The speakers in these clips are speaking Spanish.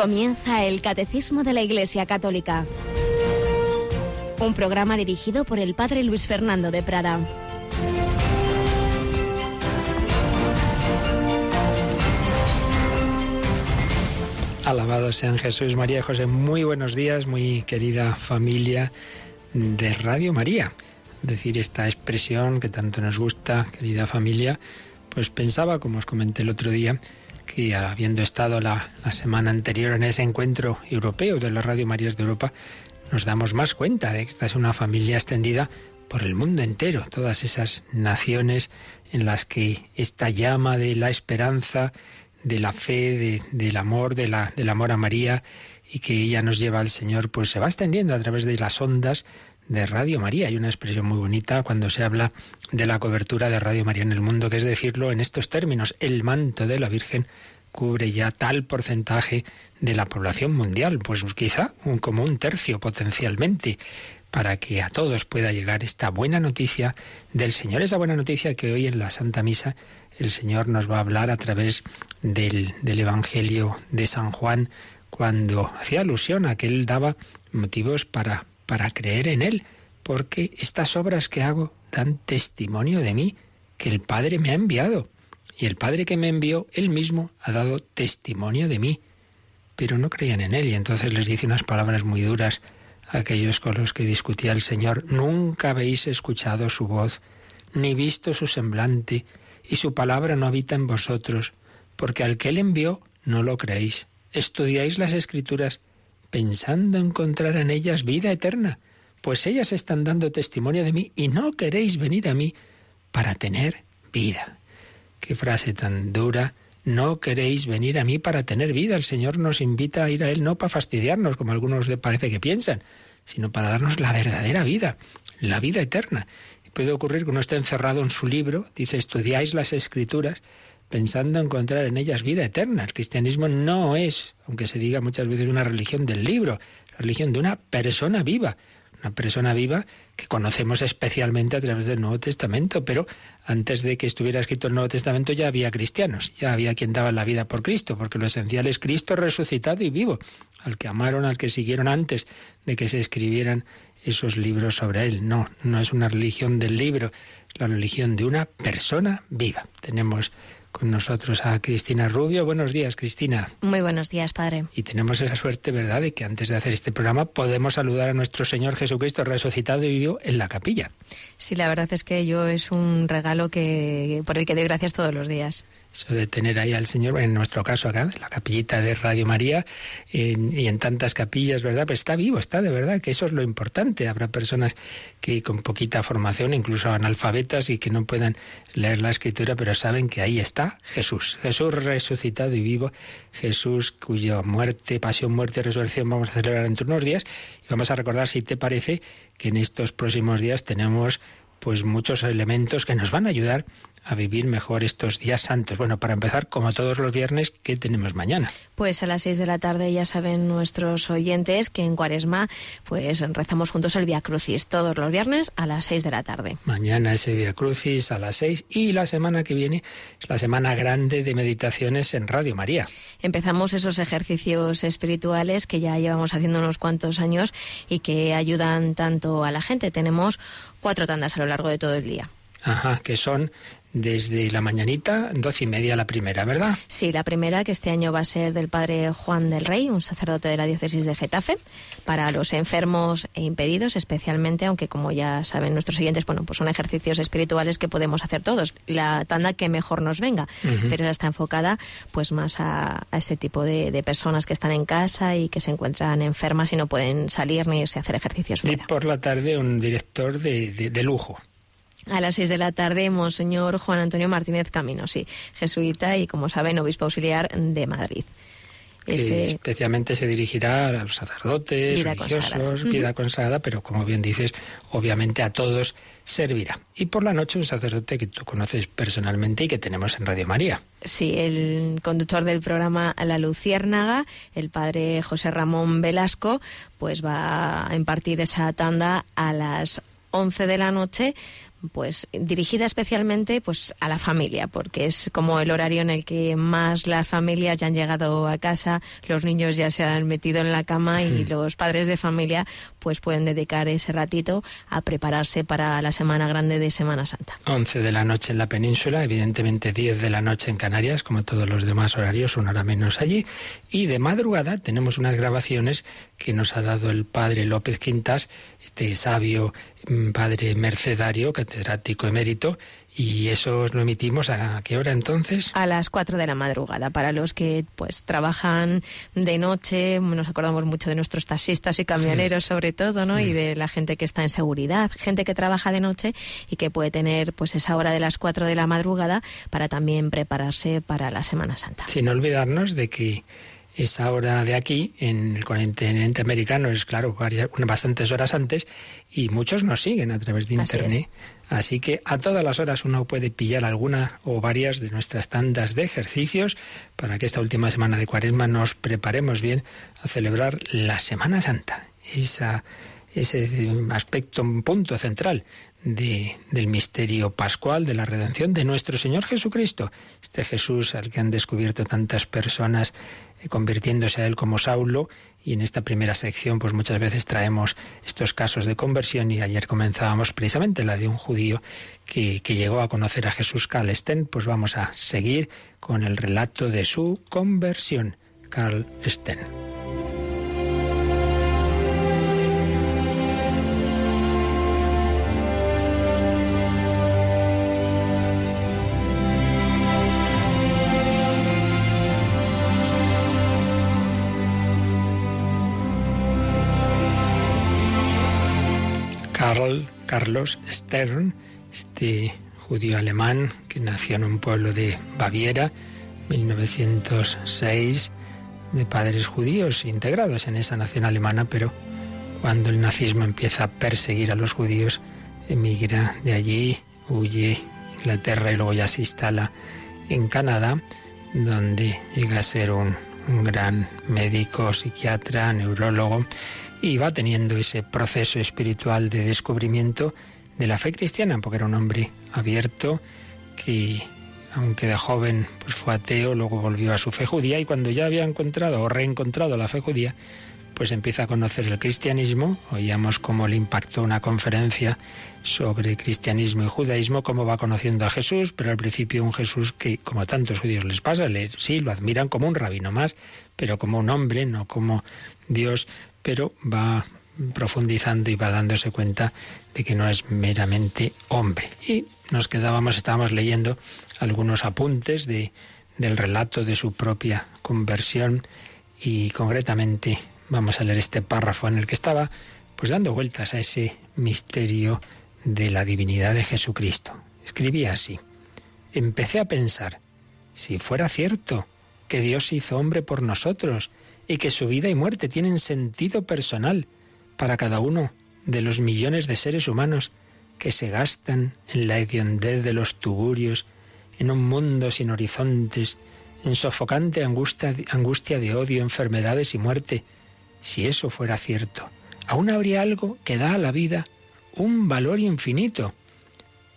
Comienza el Catecismo de la Iglesia Católica. Un programa dirigido por el Padre Luis Fernando de Prada. Alabado sean Jesús, María y José. Muy buenos días, muy querida familia de Radio María. Decir esta expresión que tanto nos gusta, querida familia, pues pensaba, como os comenté el otro día, que habiendo estado la, semana anterior en ese encuentro europeo de las Radio Marías de Europa, nos damos más cuenta de que esta es una familia extendida por el mundo entero, todas esas naciones en las que esta llama de la esperanza, de la fe, del amor, de la, del amor a María y que ella nos lleva al Señor, pues se va extendiendo a través de las ondas de Radio María. Hay una expresión muy bonita cuando se habla de la cobertura de Radio María en el mundo, que es decirlo en estos términos, el manto de la Virgen cubre ya tal porcentaje de la población mundial, pues quizá un, como un tercio potencialmente, para que a todos pueda llegar esta buena noticia del Señor, esa buena noticia que hoy en la Santa Misa el Señor nos va a hablar a través del, del Evangelio de San Juan, cuando hacía alusión a que él daba motivos para, para creer en Él, porque estas obras que hago dan testimonio de mí, que el Padre me ha enviado. Y el Padre que me envió, Él mismo, ha dado testimonio de mí. Pero no creían en Él y entonces les dice unas palabras muy duras a aquellos con los que discutía el Señor. Nunca habéis escuchado su voz, ni visto su semblante, y su palabra no habita en vosotros, porque al que Él envió no lo creéis. Estudiáis las Escrituras pensando encontrar en ellas vida eterna, pues ellas están dando testimonio de mí y no queréis venir a mí para tener vida. Qué frase tan dura. No queréis venir a mí para tener vida. El Señor nos invita a ir a Él no para fastidiarnos, como algunos parece que piensan, sino para darnos la verdadera vida, la vida eterna. puede ocurrir que uno esté encerrado en su libro, dice, estudiáis las escrituras, pensando encontrar en ellas vida eterna. El cristianismo no es, aunque se diga muchas veces, una religión del libro, la religión de una persona viva, una persona viva que conocemos especialmente a través del Nuevo Testamento, pero antes de que estuviera escrito el Nuevo Testamento ya había cristianos, ya había quien daba la vida por Cristo, porque lo esencial es Cristo resucitado y vivo, al que amaron, al que siguieron antes de que se escribieran esos libros sobre él. No, no es una religión del libro, la religión de una persona viva. Tenemos con nosotros a Cristina Rubio. Buenos días, Cristina. Muy buenos días, padre. Y tenemos esa suerte, ¿verdad?, de que antes de hacer este programa podemos saludar a nuestro Señor Jesucristo resucitado y vivo en la capilla. Sí, la verdad es que yo es un regalo que por el que doy gracias todos los días eso de tener ahí al Señor, en nuestro caso acá, en la capillita de Radio María y en tantas capillas, ¿verdad? Pues está vivo, está de verdad, que eso es lo importante. Habrá personas que con poquita formación, incluso analfabetas y que no puedan leer la escritura, pero saben que ahí está Jesús, Jesús resucitado y vivo, Jesús cuya muerte, pasión, muerte y resurrección vamos a celebrar entre unos días y vamos a recordar, si te parece, que en estos próximos días tenemos pues muchos elementos que nos van a ayudar a vivir mejor estos días santos. Bueno, para empezar, como todos los viernes, ¿qué tenemos mañana? Pues a las seis de la tarde ya saben nuestros oyentes que en Cuaresma pues rezamos juntos el Via Crucis todos los viernes a las seis de la tarde. Mañana ese Via Crucis a las seis y la semana que viene es la semana grande de meditaciones en Radio María. Empezamos esos ejercicios espirituales que ya llevamos haciendo unos cuantos años y que ayudan tanto a la gente. Tenemos cuatro tandas a lo largo de todo el día. Ajá, que son desde la mañanita, doce y media la primera, ¿verdad? Sí, la primera que este año va a ser del padre Juan del Rey, un sacerdote de la diócesis de Getafe, para los enfermos e impedidos, especialmente, aunque como ya saben nuestros oyentes, bueno, pues son ejercicios espirituales que podemos hacer todos, la tanda que mejor nos venga, pero está enfocada pues más a, ese tipo de, personas que están en casa y que se encuentran enfermas y no pueden salir ni irse a hacer ejercicios fuera. Y por la tarde un director de lujo. A las seis de la tarde, Monseñor Juan Antonio Martínez Camino, sí, jesuita y, como saben, obispo auxiliar de Madrid. Que especialmente se dirigirá a los sacerdotes, religiosos, vida consagrada, pero como bien dices, obviamente a todos servirá. Y por la noche un sacerdote que tú conoces personalmente y que tenemos en Radio María. Sí, el conductor del programa La Luciérnaga, el padre José Ramón Velasco, pues va a impartir esa tanda a las 11 de la noche pues dirigida especialmente pues a la familia, porque es como el horario en el que más las familias ya han llegado a casa, los niños ya se han metido en la cama y los padres de familia pues pueden dedicar ese ratito a prepararse para la semana grande de Semana Santa. 11 de la noche en la península, evidentemente 10 de la noche en Canarias, como todos los demás horarios, una hora menos allí, y de madrugada tenemos unas grabaciones que nos ha dado el padre López Quintas, este sabio padre mercedario, catedrático emérito, y eso lo emitimos a qué hora entonces? A las 4 de la madrugada. Para los que pues trabajan de noche, nos acordamos mucho de nuestros taxistas y camioneros sobre todo, ¿no? Y de la gente que está en seguridad, gente que trabaja de noche y que puede tener pues esa hora de las 4 de la madrugada para también prepararse para la Semana Santa. Sin olvidarnos de que esa hora de aquí, en el continente americano, es claro, varias, bastantes horas antes, y muchos nos siguen a través de Internet. Así, que a todas las horas uno puede pillar alguna o varias de nuestras tandas de ejercicios para que esta última semana de Cuaresma nos preparemos bien a celebrar la Semana Santa. Esa, ese aspecto, un punto central de, del misterio pascual, de la redención de nuestro Señor Jesucristo. Este Jesús al que han descubierto tantas personas convirtiéndose a él como Saulo. Y en esta primera sección, pues muchas veces traemos estos casos de conversión. Y ayer comenzábamos precisamente la de un judío que, que llegó a conocer a Jesús Carl Sten. Pues vamos a seguir con el relato de su conversión. Carl Sten. Carlos Stern, este judío alemán que nació en un pueblo de Baviera, 1906, de padres judíos integrados en esa nación alemana, pero cuando el nazismo empieza a perseguir a los judíos, emigra de allí, huye a Inglaterra y luego ya se instala en Canadá, donde llega a ser un gran médico, psiquiatra, neurólogo y va teniendo ese proceso espiritual de descubrimiento de la fe cristiana, porque era un hombre abierto que, aunque de joven pues fue ateo, luego volvió a su fe judía y cuando ya había encontrado o reencontrado la fe judía, pues empieza a conocer el cristianismo. Oíamos cómo le impactó una conferencia sobre cristianismo y judaísmo, cómo va conociendo a Jesús, pero al principio un Jesús que, como a tantos judíos les pasa, sí, lo admiran como un rabino más, pero como un hombre, no como Dios, pero va profundizando y va dándose cuenta de que no es meramente hombre. Y nos quedábamos, estábamos leyendo algunos apuntes de, del relato de su propia conversión y concretamente vamos a leer este párrafo en el que estaba pues dando vueltas a ese misterio de la divinidad de Jesucristo. Escribía así: Empecé a pensar, si fuera cierto que Dios hizo hombre por nosotros y que su vida y muerte tienen sentido personal para cada uno de los millones de seres humanos que se gastan en la hediondez de los tuburios, en un mundo sin horizontes, en sofocante angustia, angustia de odio, enfermedades y muerte. Si eso fuera cierto, aún habría algo que da a la vida un valor infinito.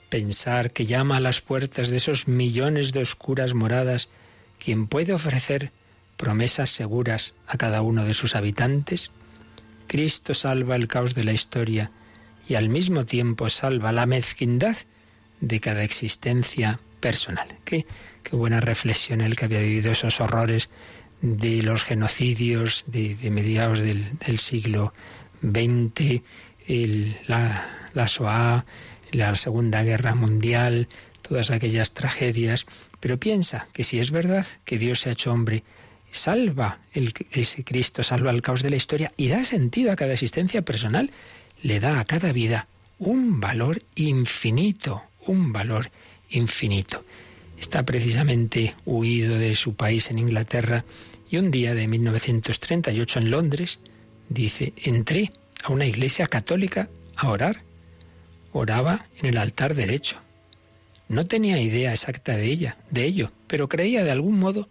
Pensar que llama a las puertas de esos millones de oscuras moradas quien puede ofrecer promesas seguras a cada uno de sus habitantes? Cristo salva el caos de la historia y al mismo tiempo salva la mezquindad de cada existencia personal. Qué, qué buena reflexión el que había vivido esos horrores de los genocidios de, mediados del, siglo XX, la, la Shoah, la Segunda Guerra Mundial, todas aquellas tragedias. Pero piensa que si es verdad que Dios se ha hecho hombre, salva el, ese Cristo, salva el caos de la historia y da sentido a cada existencia personal, le da a cada vida un valor infinito, un valor infinito. Está precisamente huido de su país en Inglaterra y un día de 1938 en Londres dice, entré a una iglesia católica a orar. Oraba en el altar derecho. No tenía idea exacta de ella, de ello, pero creía de algún modo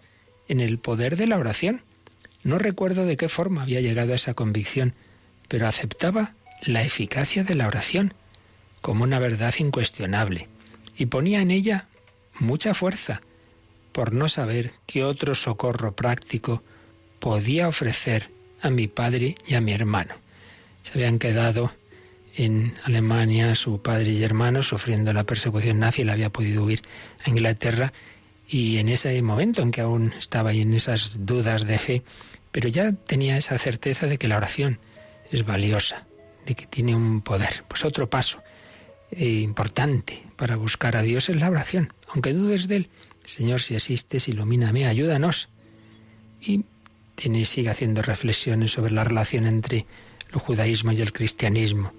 en el poder de la oración. No recuerdo de qué forma había llegado a esa convicción, pero aceptaba la eficacia de la oración. como una verdad incuestionable y ponía en ella mucha fuerza por no saber qué otro socorro práctico podía ofrecer a mi padre y a mi hermano. Se habían quedado en Alemania su padre y hermano sufriendo la persecución nazi, él había podido huir a Inglaterra y en ese momento en que aún estaba ahí en esas dudas de fe, pero ya tenía esa certeza de que la oración es valiosa, de que tiene un poder. Pues otro paso eh, importante para buscar a Dios es la oración. Aunque dudes de Él, Señor, si existes, ilumíname, ayúdanos. Y tiene, sigue haciendo reflexiones sobre la relación entre el judaísmo y el cristianismo.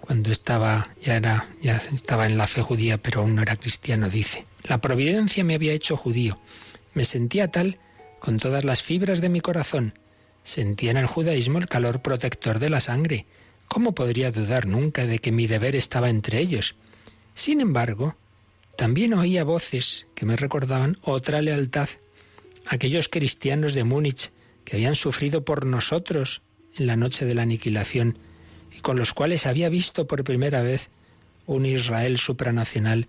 Cuando estaba, ya era, ya estaba en la fe judía, pero aún no era cristiano, dice. La providencia me había hecho judío. Me sentía tal con todas las fibras de mi corazón. Sentía en el judaísmo el calor protector de la sangre. ¿Cómo podría dudar nunca de que mi deber estaba entre ellos? Sin embargo, también oía voces que me recordaban otra lealtad. Aquellos cristianos de Múnich que habían sufrido por nosotros en la noche de la aniquilación y con los cuales había visto por primera vez un Israel supranacional,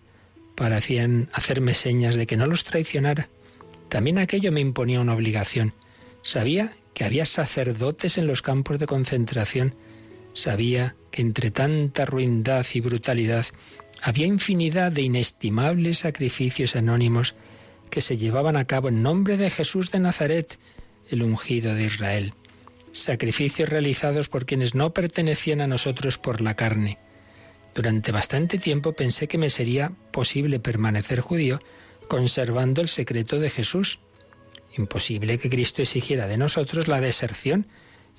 parecían hacerme señas de que no los traicionara. También aquello me imponía una obligación. Sabía que había sacerdotes en los campos de concentración. Sabía que entre tanta ruindad y brutalidad había infinidad de inestimables sacrificios anónimos que se llevaban a cabo en nombre de Jesús de Nazaret, el ungido de Israel sacrificios realizados por quienes no pertenecían a nosotros por la carne. Durante bastante tiempo pensé que me sería posible permanecer judío conservando el secreto de Jesús. Imposible que Cristo exigiera de nosotros la deserción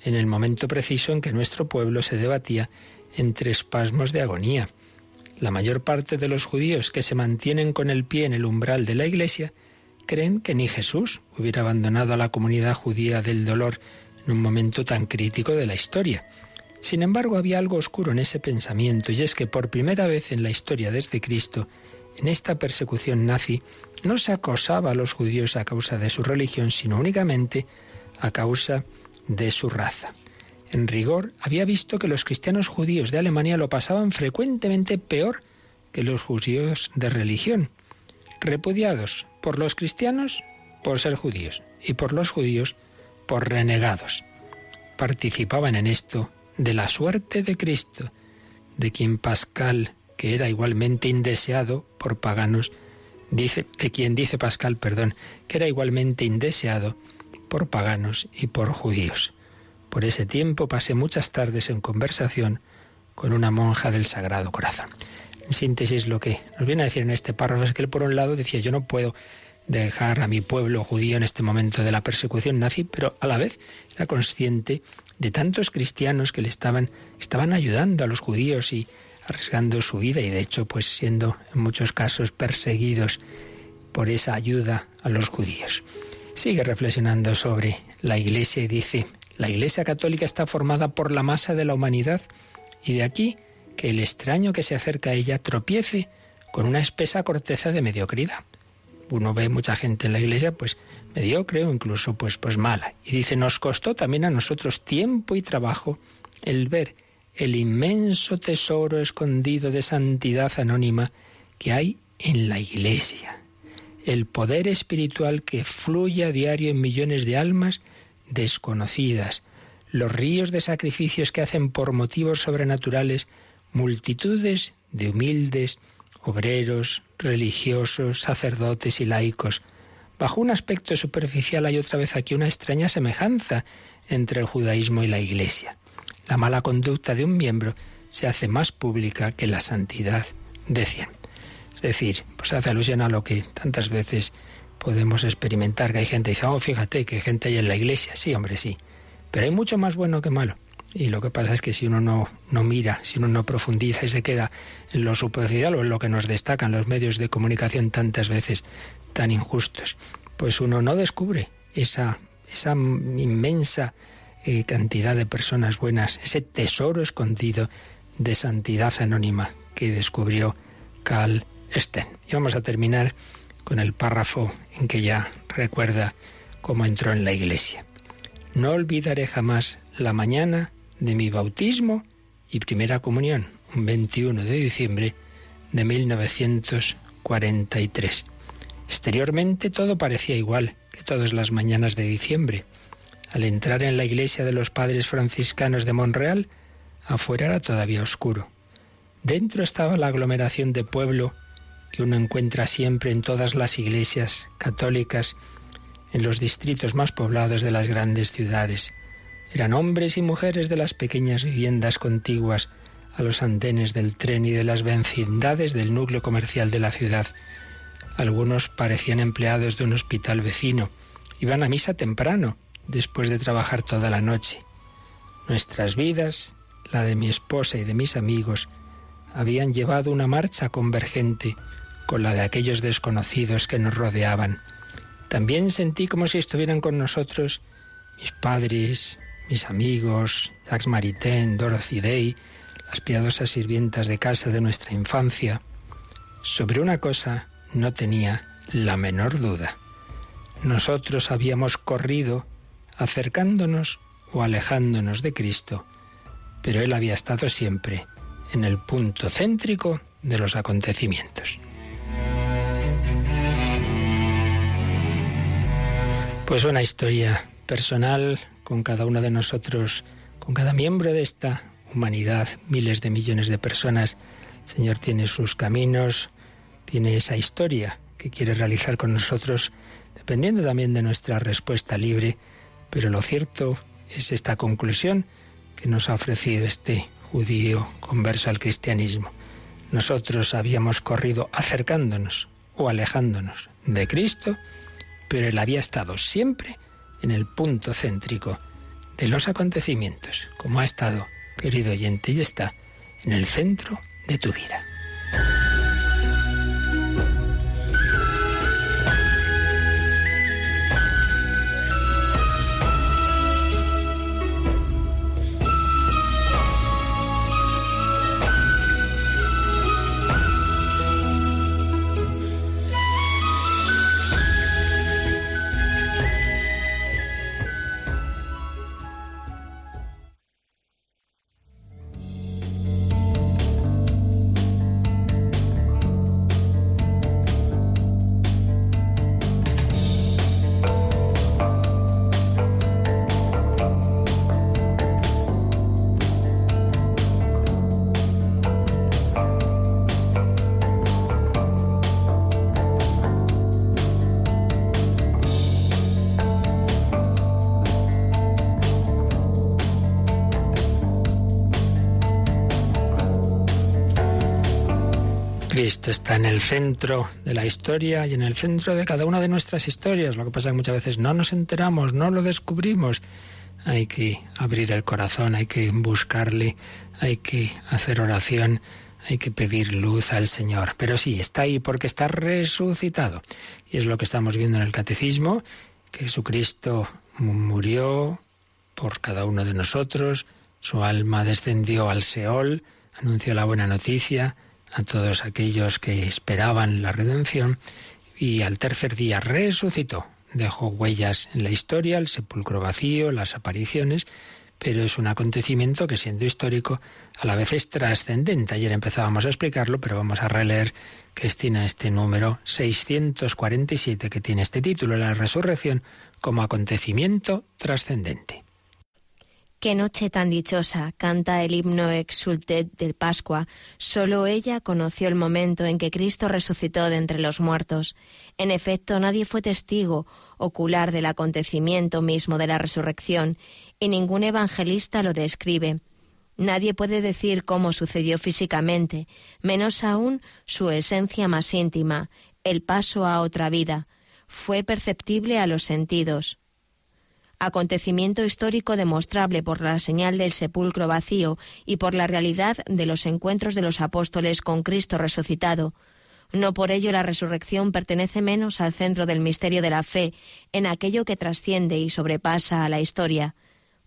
en el momento preciso en que nuestro pueblo se debatía entre espasmos de agonía. La mayor parte de los judíos que se mantienen con el pie en el umbral de la Iglesia creen que ni Jesús hubiera abandonado a la comunidad judía del dolor en un momento tan crítico de la historia. Sin embargo, había algo oscuro en ese pensamiento, y es que por primera vez en la historia desde Cristo, en esta persecución nazi, no se acosaba a los judíos a causa de su religión, sino únicamente a causa de su raza. En rigor, había visto que los cristianos judíos de Alemania lo pasaban frecuentemente peor que los judíos de religión, repudiados por los cristianos por ser judíos y por los judíos por renegados. Participaban en esto de la suerte de Cristo, de quien Pascal, que era igualmente indeseado por paganos, dice, de quien dice Pascal, perdón, que era igualmente indeseado por paganos y por judíos. Por ese tiempo pasé muchas tardes en conversación con una monja del Sagrado Corazón. En síntesis, lo que nos viene a decir en este párrafo es que él, por un lado, decía, yo no puedo dejar a mi pueblo judío en este momento de la persecución nazi, pero a la vez era consciente de tantos cristianos que le estaban, estaban ayudando a los judíos y arriesgando su vida y de hecho pues siendo en muchos casos perseguidos por esa ayuda a los judíos. Sigue reflexionando sobre la Iglesia y dice, la Iglesia católica está formada por la masa de la humanidad y de aquí que el extraño que se acerca a ella tropiece con una espesa corteza de mediocridad uno ve mucha gente en la iglesia, pues mediocre o incluso pues, pues mala. Y dice, nos costó también a nosotros tiempo y trabajo el ver el inmenso tesoro escondido de santidad anónima que hay en la iglesia. El poder espiritual que fluye a diario en millones de almas desconocidas. Los ríos de sacrificios que hacen por motivos sobrenaturales multitudes de humildes obreros, religiosos, sacerdotes y laicos. Bajo un aspecto superficial hay otra vez aquí una extraña semejanza entre el judaísmo y la Iglesia. La mala conducta de un miembro se hace más pública que la santidad de cien. Es decir, pues hace alusión a lo que tantas veces podemos experimentar, que hay gente que dice, oh, fíjate que hay gente hay en la iglesia. Sí, hombre, sí. Pero hay mucho más bueno que malo. Y lo que pasa es que si uno no, no mira, si uno no profundiza y se queda en lo superficial o en lo que nos destacan los medios de comunicación tantas veces tan injustos, pues uno no descubre esa, esa inmensa eh, cantidad de personas buenas, ese tesoro escondido de santidad anónima que descubrió Carl Sten. Y vamos a terminar con el párrafo en que ya recuerda cómo entró en la iglesia. No olvidaré jamás la mañana de mi bautismo y primera comunión, un 21 de diciembre de 1943. Exteriormente todo parecía igual que todas las mañanas de diciembre. Al entrar en la iglesia de los padres franciscanos de Monreal, afuera era todavía oscuro. Dentro estaba la aglomeración de pueblo que uno encuentra siempre en todas las iglesias católicas en los distritos más poblados de las grandes ciudades. Eran hombres y mujeres de las pequeñas viviendas contiguas a los andenes del tren y de las vecindades del núcleo comercial de la ciudad. Algunos parecían empleados de un hospital vecino. Iban a misa temprano, después de trabajar toda la noche. Nuestras vidas, la de mi esposa y de mis amigos, habían llevado una marcha convergente con la de aquellos desconocidos que nos rodeaban. También sentí como si estuvieran con nosotros mis padres, mis amigos, Jacques Maritain, Dorothy Day, las piadosas sirvientas de casa de nuestra infancia. Sobre una cosa no tenía la menor duda. Nosotros habíamos corrido acercándonos o alejándonos de Cristo, pero Él había estado siempre en el punto céntrico de los acontecimientos. Pues una historia personal con cada uno de nosotros, con cada miembro de esta humanidad, miles de millones de personas. El Señor tiene sus caminos, tiene esa historia que quiere realizar con nosotros, dependiendo también de nuestra respuesta libre. Pero lo cierto es esta conclusión que nos ha ofrecido este judío converso al cristianismo. Nosotros habíamos corrido acercándonos o alejándonos de Cristo, pero Él había estado siempre en el punto céntrico de los acontecimientos, como ha estado, querido oyente, y está en el centro de tu vida. Cristo está en el centro de la historia y en el centro de cada una de nuestras historias. Lo que pasa es que muchas veces no nos enteramos, no lo descubrimos. Hay que abrir el corazón, hay que buscarle, hay que hacer oración, hay que pedir luz al Señor. Pero sí, está ahí porque está resucitado. Y es lo que estamos viendo en el Catecismo, que Jesucristo murió por cada uno de nosotros, su alma descendió al Seol, anunció la buena noticia, a todos aquellos que esperaban la redención y al tercer día resucitó. Dejó huellas en la historia, el sepulcro vacío, las apariciones, pero es un acontecimiento que siendo histórico a la vez es trascendente. Ayer empezábamos a explicarlo, pero vamos a releer Cristina este número 647 que tiene este título, la resurrección como acontecimiento trascendente. Qué noche tan dichosa, canta el himno exultet del Pascua. Solo ella conoció el momento en que Cristo resucitó de entre los muertos. En efecto, nadie fue testigo ocular del acontecimiento mismo de la resurrección, y ningún evangelista lo describe. Nadie puede decir cómo sucedió físicamente, menos aún su esencia más íntima, el paso a otra vida. Fue perceptible a los sentidos acontecimiento histórico demostrable por la señal del sepulcro vacío y por la realidad de los encuentros de los apóstoles con Cristo resucitado. No por ello la resurrección pertenece menos al centro del misterio de la fe, en aquello que trasciende y sobrepasa a la historia.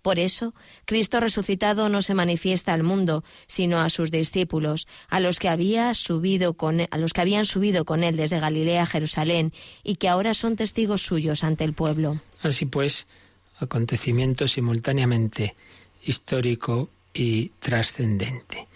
Por eso, Cristo resucitado no se manifiesta al mundo, sino a sus discípulos, a los que había subido con a los que habían subido con él desde Galilea a Jerusalén y que ahora son testigos suyos ante el pueblo. Así pues, acontecimiento simultáneamente histórico y trascendente.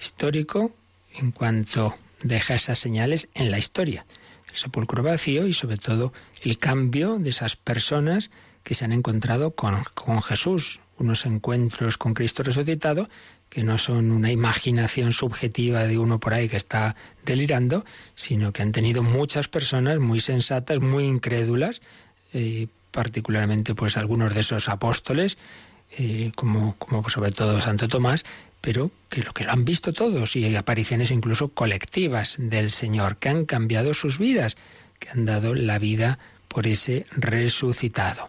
histórico en cuanto deja esas señales en la historia. El sepulcro vacío y sobre todo el cambio de esas personas que se han encontrado con, con Jesús, unos encuentros con Cristo resucitado que no son una imaginación subjetiva de uno por ahí que está delirando, sino que han tenido muchas personas muy sensatas, muy incrédulas, eh, particularmente pues algunos de esos apóstoles, eh, como, como sobre todo Santo Tomás, pero que lo que lo han visto todos y hay apariciones incluso colectivas del Señor que han cambiado sus vidas, que han dado la vida por ese resucitado.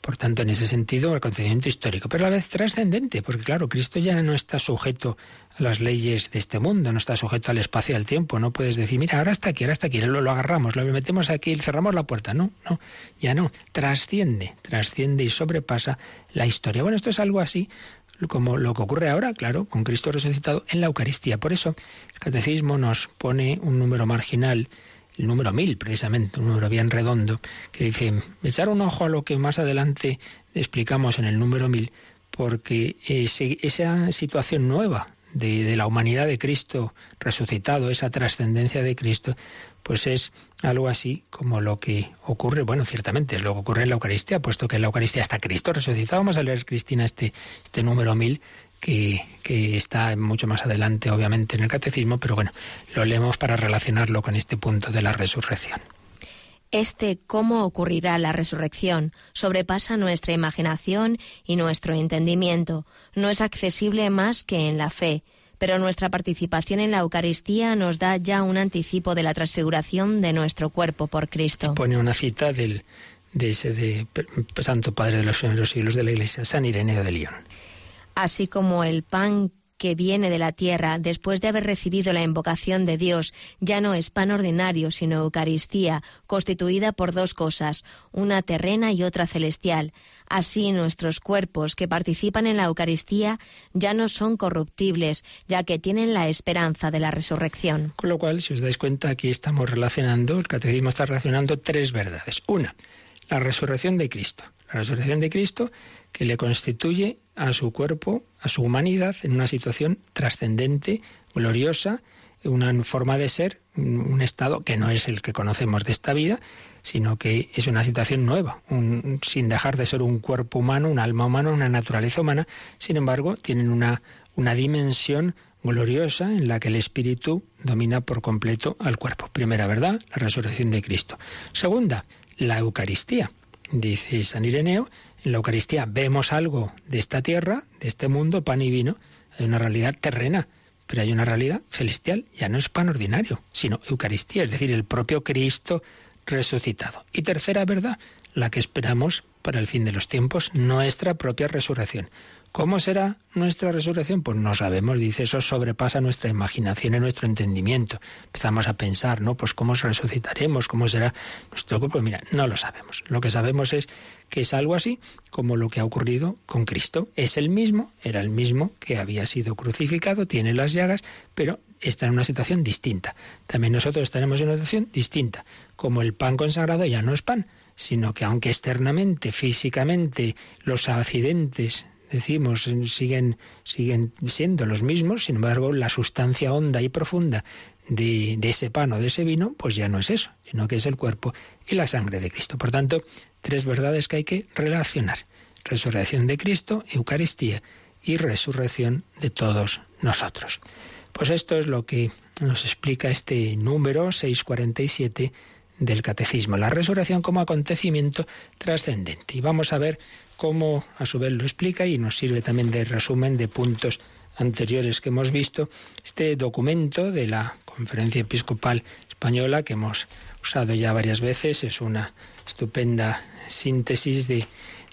Por tanto, en ese sentido, el acontecimiento histórico, pero a la vez trascendente, porque claro, Cristo ya no está sujeto las leyes de este mundo, no está sujeto al espacio y al tiempo. No puedes decir, mira, ahora está aquí, ahora está aquí, lo, lo agarramos, lo metemos aquí y cerramos la puerta. No, no, ya no. Trasciende, trasciende y sobrepasa la historia. Bueno, esto es algo así como lo que ocurre ahora, claro, con Cristo resucitado en la Eucaristía. Por eso el Catecismo nos pone un número marginal el número mil, precisamente, un número bien redondo, que dice, echar un ojo a lo que más adelante explicamos en el número mil, porque esa situación nueva de, la humanidad de Cristo resucitado, esa trascendencia de Cristo, pues es algo así como lo que ocurre, bueno, ciertamente es lo que ocurre en la Eucaristía, puesto que en la Eucaristía está Cristo resucitado. Vamos a leer, Cristina, este, este número mil que, está mucho más adelante, obviamente, en el catecismo, pero bueno, lo leemos para relacionarlo con este punto de la resurrección. Este cómo ocurrirá la resurrección sobrepasa nuestra imaginación y nuestro entendimiento. No es accesible más que en la fe, pero nuestra participación en la Eucaristía nos da ya un anticipo de la transfiguración de nuestro cuerpo por Cristo. Pone una cita del, de ese de Santo Padre de los primeros siglos de la Iglesia, San Ireneo de León así como el pan que viene de la tierra después de haber recibido la invocación de Dios ya no es pan ordinario, sino Eucaristía, constituida por dos cosas, una terrena y otra celestial. Así nuestros cuerpos que participan en la Eucaristía ya no son corruptibles, ya que tienen la esperanza de la resurrección. Con lo cual, si os dais cuenta, aquí estamos relacionando, el catecismo está relacionando tres verdades. Una, la resurrección de Cristo. La resurrección de Cristo que le constituye a su cuerpo, a su humanidad, en una situación trascendente, gloriosa, una forma de ser, un, estado que no es el que conocemos de esta vida, sino que es una situación nueva, sin dejar de ser un cuerpo humano, un alma humana, una naturaleza humana, sin embargo, tienen una, una dimensión gloriosa en la que el espíritu domina por completo al cuerpo. Primera verdad, la resurrección de Cristo. Segunda, la Eucaristía. Dice San Ireneo, en la Eucaristía vemos algo de esta tierra, de este mundo, pan y vino. Hay una realidad terrena, pero hay una realidad celestial. Ya no es pan ordinario, sino Eucaristía, es decir, el propio Cristo resucitado. Y tercera verdad, la que esperamos para el fin de los tiempos, nuestra propia resurrección. ¿Cómo será nuestra resurrección? Pues no sabemos, dice, eso sobrepasa nuestra imaginación y nuestro entendimiento. Empezamos a pensar, ¿no? Pues cómo resucitaremos, cómo será nuestro cuerpo. Mira, no lo sabemos. Lo que sabemos es que es algo así como lo que ha ocurrido con Cristo. Es el mismo, era el mismo que había sido crucificado, tiene las llagas, pero está en una situación distinta. También nosotros en una situación distinta. Como el pan consagrado ya no es pan, sino que aunque externamente, físicamente, los accidentes decimos, siguen, siguen siendo los mismos, sin embargo, la sustancia honda y profunda de, ese pan o de ese vino, pues ya no es eso, sino que es el cuerpo y la sangre de Cristo. Por tanto, tres verdades que hay que relacionar. Resurrección de Cristo, Eucaristía y resurrección de todos nosotros. Pues esto es lo que nos explica este número 647 del Catecismo, la resurrección como acontecimiento trascendente. Y vamos a ver cómo a su vez lo explica y nos sirve también de resumen de puntos anteriores que hemos visto, este documento de la Conferencia Episcopal Española que hemos usado ya varias veces es una estupenda síntesis de,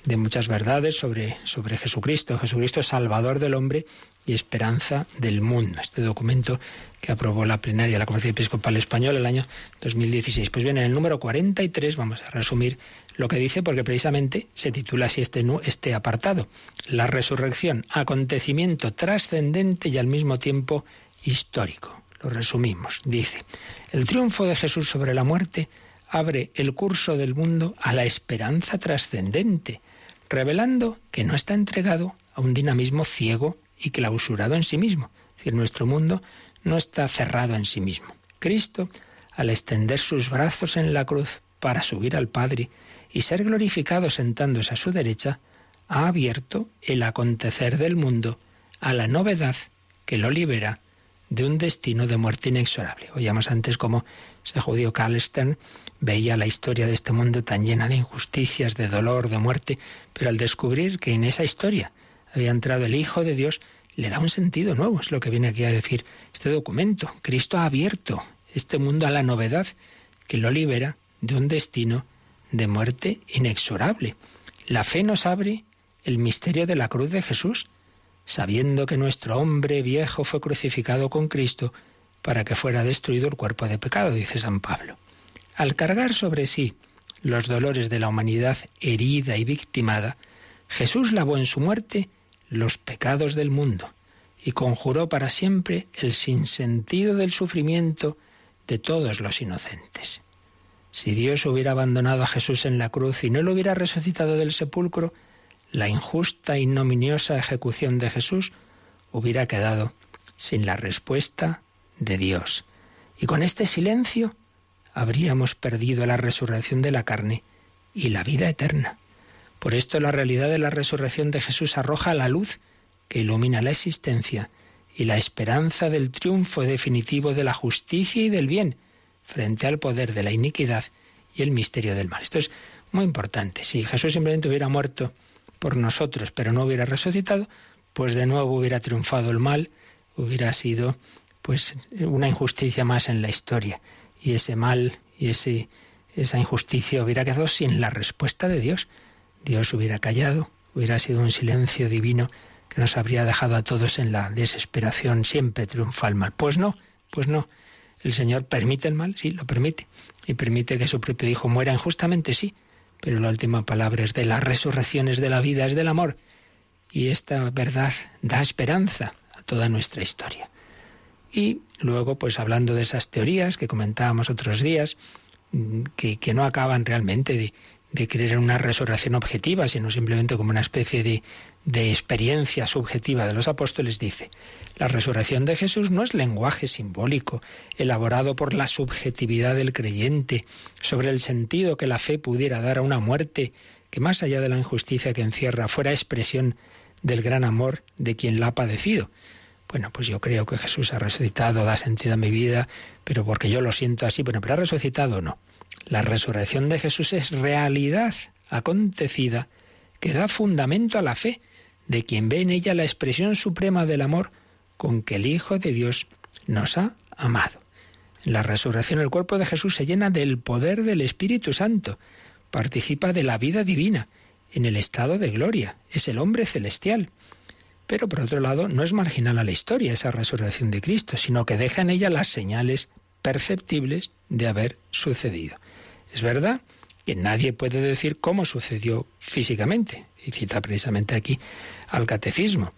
de muchas verdades sobre, sobre Jesucristo. Jesucristo es Salvador del hombre y esperanza del mundo. Este documento que aprobó la plenaria de la Conferencia Episcopal Española el año 2016. Pues bien, en el número 43 vamos a resumir lo que dice porque precisamente se titula así este, este apartado. La resurrección, acontecimiento trascendente y al mismo tiempo histórico. Lo resumimos. Dice, el triunfo de Jesús sobre la muerte abre el curso del mundo a la esperanza trascendente, revelando que no está entregado a un dinamismo ciego y clausurado en sí mismo, Es decir, nuestro mundo no está cerrado en sí mismo. Cristo, al extender sus brazos en la cruz para subir al Padre y ser glorificado sentándose a su derecha, ha abierto el acontecer del mundo a la novedad que lo libera de un destino de muerte inexorable. Oíamos antes cómo ese judío Carl Stern veía la historia de este mundo tan llena de injusticias, de dolor, de muerte, pero al descubrir que en esa historia había entrado el Hijo de Dios, le da un sentido nuevo, es lo que viene aquí a decir este documento. Cristo ha abierto este mundo a la novedad que lo libera de un destino de muerte inexorable. La fe nos abre el misterio de la cruz de Jesús, sabiendo que nuestro hombre viejo fue crucificado con Cristo para que fuera destruido el cuerpo de pecado, dice San Pablo. Al cargar sobre sí los dolores de la humanidad herida y victimada, Jesús lavó en su muerte los pecados del mundo y conjuró para siempre el sinsentido del sufrimiento de todos los inocentes. Si Dios hubiera abandonado a Jesús en la cruz y no lo hubiera resucitado del sepulcro, la injusta e ignominiosa ejecución de Jesús hubiera quedado sin la respuesta de Dios. Y con este silencio habríamos perdido la resurrección de la carne y la vida eterna. Por esto la realidad de la resurrección de Jesús arroja la luz que ilumina la existencia y la esperanza del triunfo definitivo de la justicia y del bien frente al poder de la iniquidad y el misterio del mal. Esto es muy importante. Si Jesús simplemente hubiera muerto por nosotros, pero no hubiera resucitado, pues de nuevo hubiera triunfado el mal, hubiera sido pues una injusticia más en la historia y ese mal y ese esa injusticia hubiera quedado sin la respuesta de Dios. Dios hubiera callado, hubiera sido un silencio divino que nos habría dejado a todos en la desesperación, siempre triunfa el mal. Pues no, pues no. ¿El Señor permite el mal? Sí, lo permite. Y permite que su propio Hijo muera injustamente, sí. Pero la última palabra es de las resurrecciones de la vida, es del amor. Y esta verdad da esperanza a toda nuestra historia. Y luego, pues hablando de esas teorías que comentábamos otros días, mm, que, que no acaban realmente de, de creer en una resurrección objetiva, sino simplemente como una especie de, de experiencia subjetiva de los apóstoles, dice, la resurrección de Jesús no es lenguaje simbólico, elaborado por la subjetividad del creyente, sobre el sentido que la fe pudiera dar a una muerte que más allá de la injusticia que encierra fuera expresión del gran amor de quien la ha padecido. Bueno, pues yo creo que Jesús ha resucitado, da sentido a mi vida, pero porque yo lo siento así, bueno, pero ha resucitado o no. La resurrección de Jesús es realidad acontecida que da fundamento a la fe de quien ve en ella la expresión suprema del amor con que el Hijo de Dios nos ha amado. En la resurrección el cuerpo de Jesús se llena del poder del Espíritu Santo, participa de la vida divina, en el estado de gloria, es el hombre celestial. Pero por otro lado, no es marginal a la historia esa resurrección de Cristo, sino que deja en ella las señales perceptibles de haber sucedido. Es verdad que nadie puede decir cómo sucedió físicamente, y cita precisamente aquí al catecismo.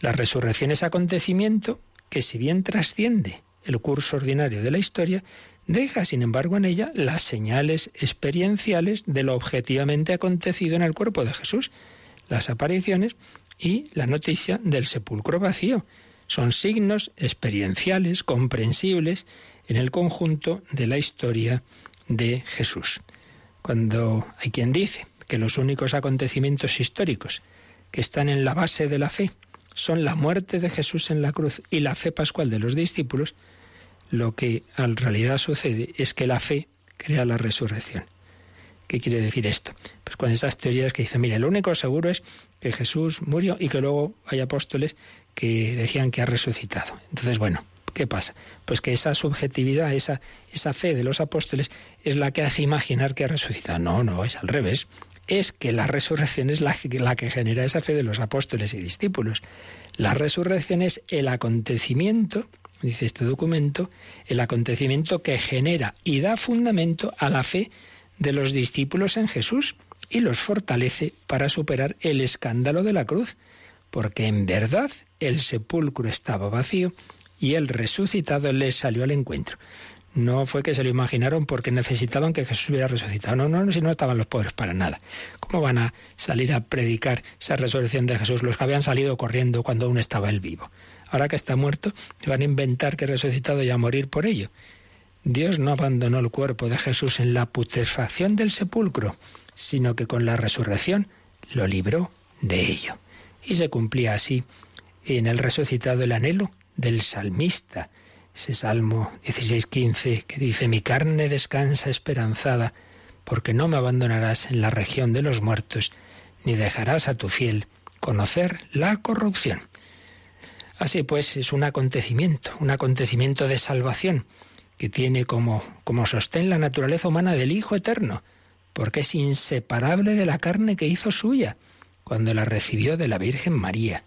La resurrección es acontecimiento que si bien trasciende el curso ordinario de la historia, deja sin embargo en ella las señales experienciales de lo objetivamente acontecido en el cuerpo de Jesús, las apariciones y la noticia del sepulcro vacío. Son signos experienciales, comprensibles, en el conjunto de la historia de Jesús. Cuando hay quien dice que los únicos acontecimientos históricos que están en la base de la fe son la muerte de Jesús en la cruz y la fe pascual de los discípulos, lo que en realidad sucede es que la fe crea la resurrección. ¿Qué quiere decir esto? Pues con esas teorías que dicen, mire, lo único seguro es que Jesús murió y que luego hay apóstoles que decían que ha resucitado. Entonces, bueno, ¿Qué pasa? Pues que esa subjetividad, esa, esa fe de los apóstoles es la que hace imaginar que ha. No, no, es al revés. Es que la resurrección es la, la que genera esa fe de los apóstoles y discípulos. La resurrección es el acontecimiento, dice este documento, el acontecimiento que genera y da fundamento a la fe de los discípulos en Jesús y los fortalece para superar el escándalo de la cruz, porque en verdad el sepulcro estaba vacío y el resucitado les salió al encuentro. No fue que se lo imaginaron porque necesitaban que Jesús hubiera resucitado. No, no, si no estaban los pobres para nada. ¿Cómo van a salir a predicar esa resurrección de Jesús los que habían salido corriendo cuando aún estaba él vivo? ahora que está muerto, van a inventar que resucitado y a morir por ello. Dios no abandonó el cuerpo de Jesús en la putrefacción del sepulcro, sino que con la resurrección lo libró de ello. Y se cumplía así en el resucitado el anhelo del salmista, ese Salmo 16:15 que dice, mi carne descansa esperanzada, porque no me abandonarás en la región de los muertos, ni dejarás a tu fiel conocer la corrupción. Así pues, es un acontecimiento, un acontecimiento de salvación que tiene como, como sostén la naturaleza humana del Hijo Eterno, porque es inseparable de la carne que hizo suya cuando la recibió de la Virgen María.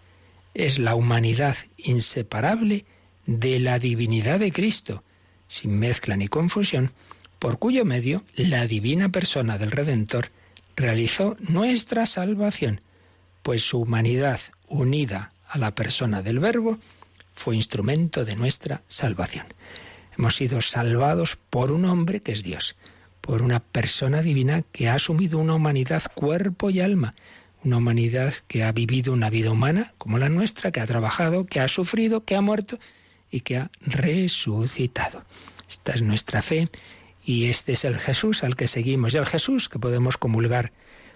Es la humanidad inseparable de la divinidad de Cristo, sin mezcla ni confusión, por cuyo medio la divina persona del Redentor realizó nuestra salvación, pues su humanidad unida a la persona del Verbo fue instrumento de nuestra salvación. Hemos sido salvados por un hombre que es Dios, por una persona divina que ha asumido una humanidad cuerpo y alma, una humanidad que ha vivido una vida humana como la nuestra, que ha trabajado, que ha sufrido, que ha muerto y que ha resucitado. Esta es nuestra fe y este es el Jesús al que seguimos y el Jesús que podemos comulgar.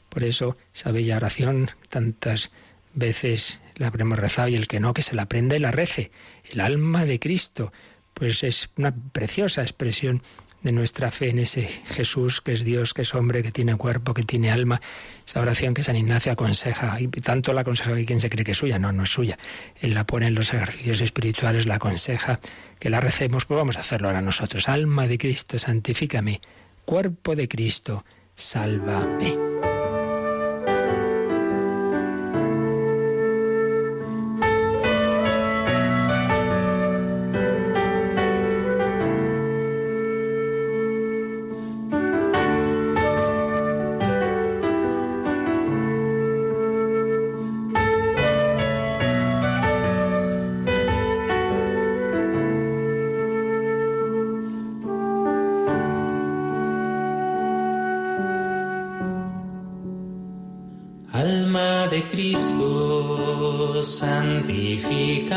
Por eso esa bella oración tantas veces la habremos rezado y el que no, que se la aprenda y la rece. El alma de Cristo, pues es una preciosa expresión de nuestra fe en ese Jesús que es Dios, que es hombre, que tiene cuerpo, que tiene alma. Esa oración que San Ignacio aconseja, y tanto la aconseja que quien se cree que es suya, no, no es suya. Él la pone en los ejercicios espirituales, la aconseja que la recemos, pues vamos a hacerlo ahora nosotros. Alma de Cristo, santifícame. Cuerpo de Cristo, sálvame.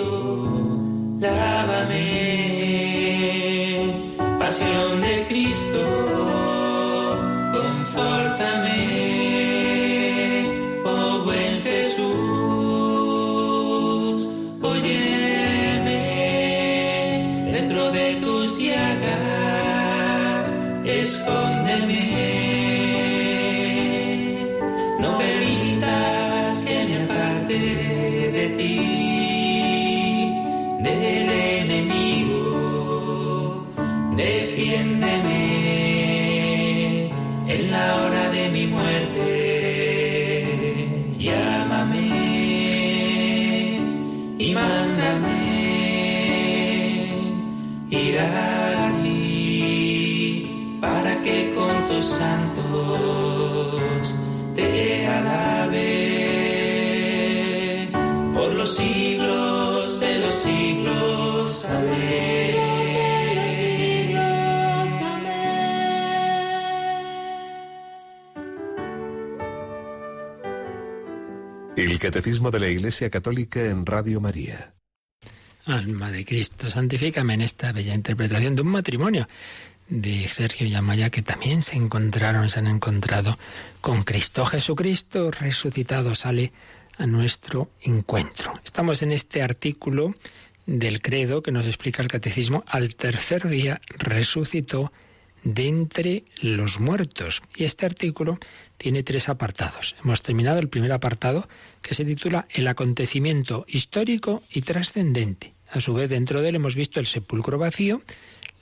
enemigo, defiende Catecismo de la Iglesia Católica en Radio María. Alma de Cristo, santifícame en esta bella interpretación de un matrimonio de Sergio y Amaya que también se encontraron, se han encontrado con Cristo. Jesucristo resucitado sale a nuestro encuentro. Estamos en este artículo del credo que nos explica el catecismo. Al tercer día resucitó de entre los muertos. Y este artículo tiene tres apartados. Hemos terminado el primer apartado que se titula El acontecimiento histórico y trascendente. A su vez, dentro de él hemos visto el sepulcro vacío,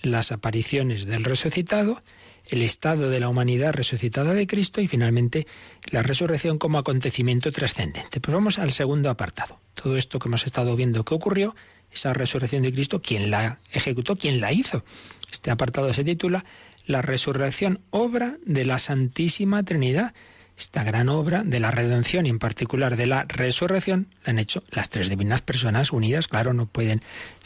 las apariciones del resucitado, el estado de la humanidad resucitada de Cristo y finalmente la resurrección como acontecimiento trascendente. Pues vamos al segundo apartado. Todo esto que hemos estado viendo que ocurrió, esa resurrección de Cristo, ¿quién la ejecutó? ¿Quién la hizo? Este apartado se titula La resurrección, obra de la Santísima Trinidad. Esta gran obra de la redención y en particular de la resurrección la han hecho las tres divinas personas unidas. Claro, no pueden,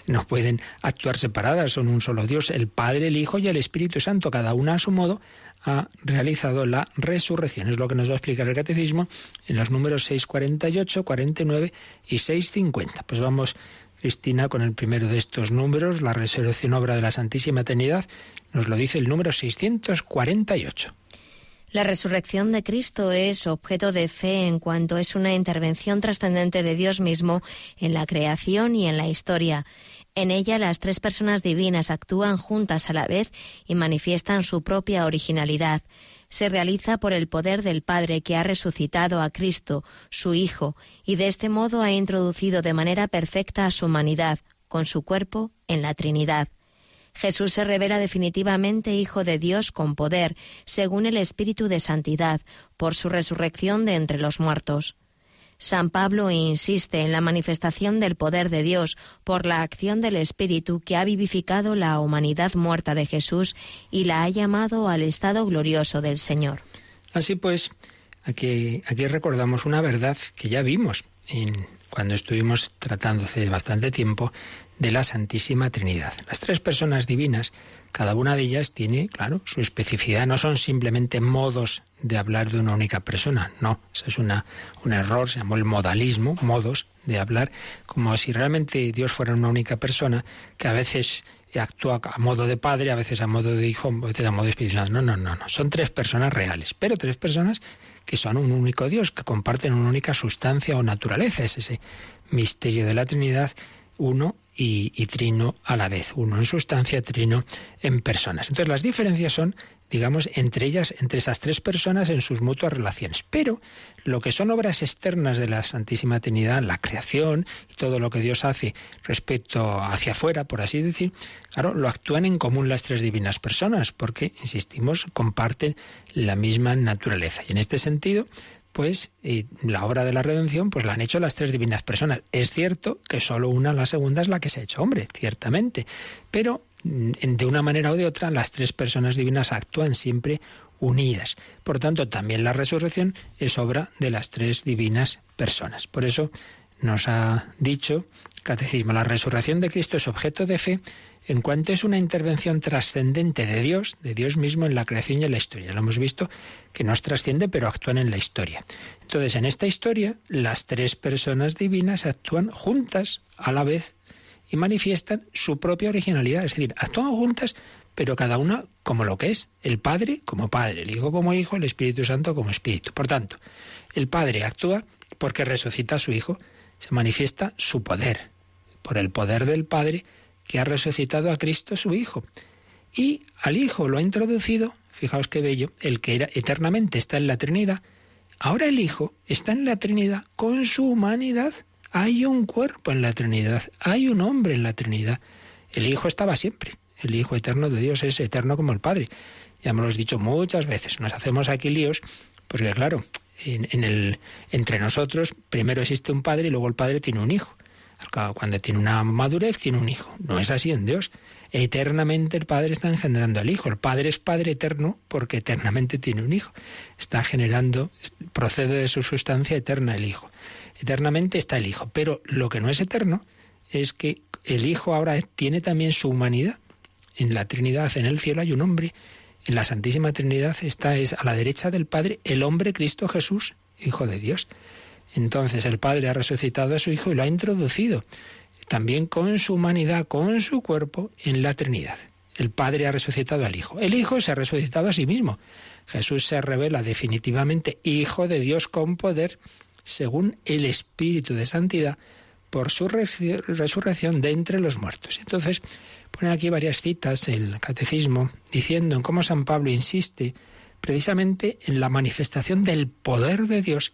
no pueden actuar separadas, son un solo Dios, el Padre, el Hijo y el Espíritu Santo, cada una a su modo ha realizado la resurrección. Es lo que nos va a explicar el catecismo en los números 648, 49 y 650. Pues vamos Cristina, con el primero de estos números, la resurrección obra de la Santísima Trinidad, nos lo dice el número 648. La resurrección de Cristo es objeto de fe en cuanto es una intervención trascendente de Dios mismo en la creación y en la historia. En ella las tres personas divinas actúan juntas a la vez y manifiestan su propia originalidad se realiza por el poder del Padre que ha resucitado a Cristo, su Hijo, y de este modo ha introducido de manera perfecta a su humanidad, con su cuerpo, en la Trinidad. Jesús se revela definitivamente Hijo de Dios con poder, según el Espíritu de Santidad, por su resurrección de entre los muertos. San Pablo insiste en la manifestación del poder de Dios por la acción del Espíritu que ha vivificado la humanidad muerta de Jesús y la ha llamado al estado glorioso del Señor. Así pues, aquí, recordamos una verdad que ya vimos en, cuando estuvimos tratando hace bastante tiempo de la Santísima Trinidad. Las tres personas divinas, cada una de ellas tiene, claro, su especificidad. No son simplemente modos de hablar de una única persona. No, eso es una, un error, se llamó el modalismo, modos de hablar, como si realmente Dios fuera una única persona que a veces actúa a modo de padre, a veces a modo de hijo, a veces a modo de Espíritu. No, no, no, no. Son tres personas reales, pero tres personas que son un único Dios, que comparten una única sustancia o naturaleza. Es ese misterio de la Trinidad uno y, trino a la vez, uno en sustancia, trino en personas. Entonces las diferencias son, digamos, entre ellas, entre esas tres personas en sus mutuas relaciones. Pero lo que son obras externas de la Santísima Trinidad, la creación y todo lo que Dios hace respecto hacia afuera, por así decir, claro, lo actúan en común las tres divinas personas, porque, insistimos, comparten la misma naturaleza. Y en este sentido, pues la obra de la redención pues la han hecho las tres divinas personas. Es cierto que solo una, la segunda, es la que se ha hecho hombre, ciertamente, pero mm, de una manera o de otra las tres personas divinas actúan siempre unidas. Por tanto, también la resurrección es obra de las tres divinas personas. Por eso nos ha dicho Catecismo, la resurrección de Cristo es objeto de fe en cuanto es una intervención trascendente de Dios, de Dios mismo en la creación y en la historia. Lo hemos visto que no es trasciende, pero actúan en la historia. Entonces, en esta historia, las tres personas divinas actúan juntas a la vez y manifiestan su propia originalidad. Es decir, actúan juntas, pero cada una como lo que es. El Padre como Padre, el Hijo como Hijo, el Espíritu Santo como Espíritu. Por tanto, el Padre actúa porque resucita a su Hijo, se manifiesta su poder. Por el poder del Padre, que ha resucitado a Cristo su Hijo. Y al Hijo lo ha introducido, fijaos qué bello, el que era eternamente está en la Trinidad, ahora el Hijo está en la Trinidad con su humanidad. Hay un cuerpo en la Trinidad, hay un hombre en la Trinidad. El Hijo estaba siempre, el Hijo eterno de Dios es eterno como el Padre. Ya me lo he dicho muchas veces, nos hacemos aquí líos, porque claro, en el, entre nosotros primero existe un Padre y luego el Padre tiene un Hijo cuando tiene una madurez, tiene un hijo. No es así en Dios. Eternamente el Padre está engendrando al Hijo. El Padre es Padre eterno porque eternamente tiene un Hijo. Está generando, procede de su sustancia eterna el Hijo. Eternamente está el Hijo. Pero lo que no es eterno es que el Hijo ahora tiene también su humanidad. En la Trinidad, en el cielo, hay un hombre. En la Santísima Trinidad está es a la derecha del Padre el hombre Cristo Jesús, Hijo de Dios. Entonces el Padre ha resucitado a su Hijo y lo ha introducido también con su humanidad, con su cuerpo, en la Trinidad. El Padre ha resucitado al Hijo. El Hijo se ha resucitado a sí mismo. Jesús se revela definitivamente Hijo de Dios con poder, según el Espíritu de Santidad, por su resurrección de entre los muertos. Entonces, pone aquí varias citas el Catecismo, diciendo en cómo San Pablo insiste precisamente en la manifestación del poder de Dios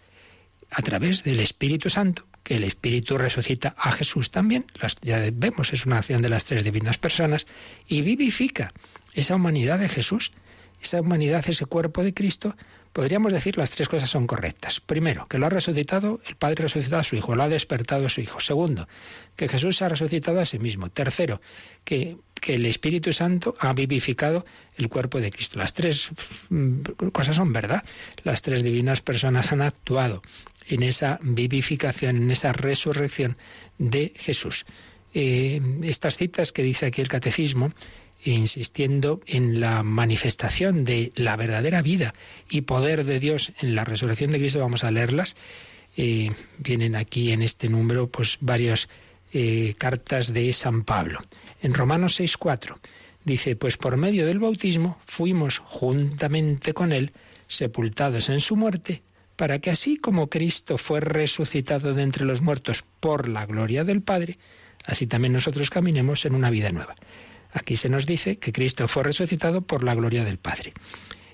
a través del Espíritu Santo, que el Espíritu resucita a Jesús también, ya vemos, es una acción de las tres divinas personas, y vivifica esa humanidad de Jesús, esa humanidad, ese cuerpo de Cristo, podríamos decir las tres cosas son correctas. Primero, que lo ha resucitado, el Padre resucitado a su Hijo, lo ha despertado a su Hijo. Segundo, que Jesús ha resucitado a sí mismo. Tercero, que, que el Espíritu Santo ha vivificado el cuerpo de Cristo. Las tres mm, cosas son verdad. Las tres divinas personas han actuado en esa vivificación, en esa resurrección de Jesús. Eh, estas citas que dice aquí el catecismo insistiendo en la manifestación de la verdadera vida y poder de Dios en la resurrección de Cristo, vamos a leerlas. Eh, vienen aquí en este número pues varias eh, cartas de San Pablo. En Romanos 6.4 dice, pues por medio del bautismo fuimos juntamente con él sepultados en su muerte, para que así como Cristo fue resucitado de entre los muertos por la gloria del Padre, así también nosotros caminemos en una vida nueva. Aquí se nos dice que Cristo fue resucitado por la gloria del Padre.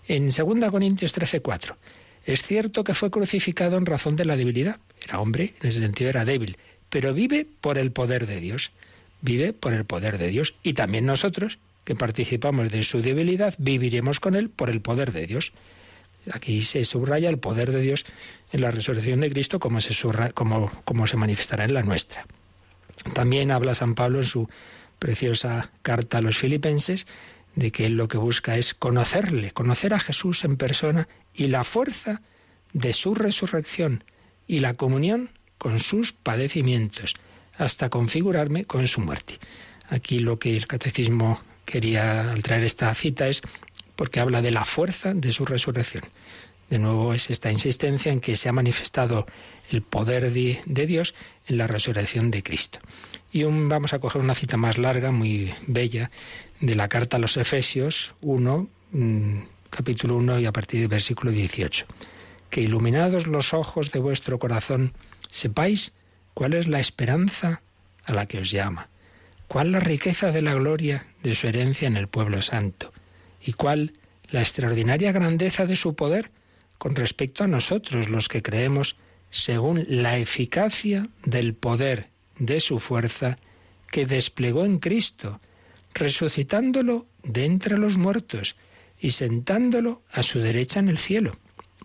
En 2 Corintios 13:4, es cierto que fue crucificado en razón de la debilidad. Era hombre, en ese sentido era débil, pero vive por el poder de Dios. Vive por el poder de Dios. Y también nosotros, que participamos de su debilidad, viviremos con él por el poder de Dios. Aquí se subraya el poder de Dios en la resurrección de Cristo como se, como, como se manifestará en la nuestra. También habla San Pablo en su preciosa carta a los filipenses, de que él lo que busca es conocerle, conocer a Jesús en persona y la fuerza de su resurrección y la comunión con sus padecimientos, hasta configurarme con su muerte. Aquí lo que el catecismo quería al traer esta cita es porque habla de la fuerza de su resurrección. De nuevo es esta insistencia en que se ha manifestado el poder de, de Dios en la resurrección de Cristo. Y vamos a coger una cita más larga, muy bella, de la carta a los Efesios 1, mm, capítulo 1 y a partir del versículo 18. Que iluminados los ojos de vuestro corazón, sepáis cuál es la esperanza a la que os llama, cuál la riqueza de la gloria de su herencia en el pueblo santo, y cuál la extraordinaria grandeza de su poder con respecto a nosotros, los que creemos, según la eficacia del poder de su fuerza que desplegó en Cristo, resucitándolo de entre los muertos y sentándolo a su derecha en el cielo.